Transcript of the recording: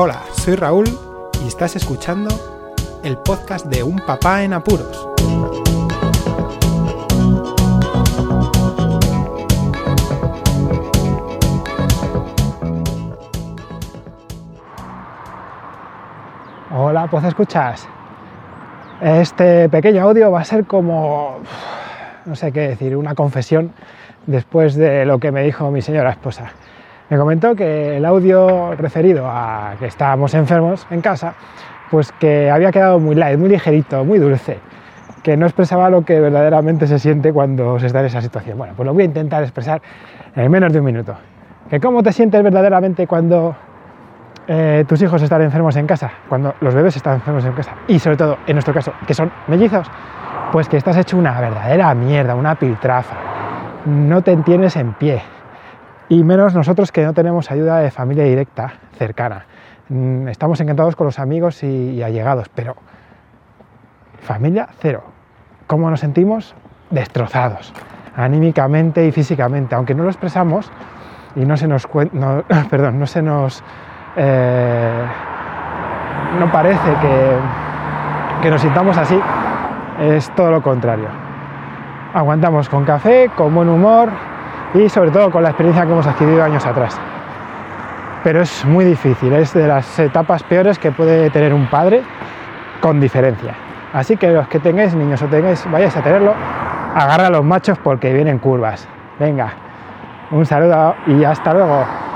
Hola, soy Raúl y estás escuchando el podcast de Un Papá en Apuros. Hola, pues escuchas. Este pequeño audio va a ser como, no sé qué decir, una confesión después de lo que me dijo mi señora esposa. Me comentó que el audio referido a que estábamos enfermos en casa, pues que había quedado muy light, muy ligerito, muy dulce, que no expresaba lo que verdaderamente se siente cuando se está en esa situación. Bueno, pues lo voy a intentar expresar en menos de un minuto. Que cómo te sientes verdaderamente cuando eh, tus hijos están enfermos en casa, cuando los bebés están enfermos en casa, y sobre todo, en nuestro caso, que son mellizos, pues que estás hecho una verdadera mierda, una piltrafa, no te entiendes en pie, y menos nosotros que no tenemos ayuda de familia directa, cercana. Mm, estamos encantados con los amigos y, allegados, pero familia cero. ¿Cómo nos sentimos? Destrozados, anímicamente y físicamente, aunque no lo expresamos y no se nos, no, perdón, no se nos eh, no parece que, que nos sintamos así, es todo lo contrario. Aguantamos con café, con buen humor, y sobre todo con la experiencia que hemos adquirido años atrás. Pero es muy difícil, es de las etapas peores que puede tener un padre con diferencia. Así que los que tengáis niños o tengáis, vayáis a tenerlo, agarra a los machos porque vienen curvas. Venga, un saludo y hasta luego.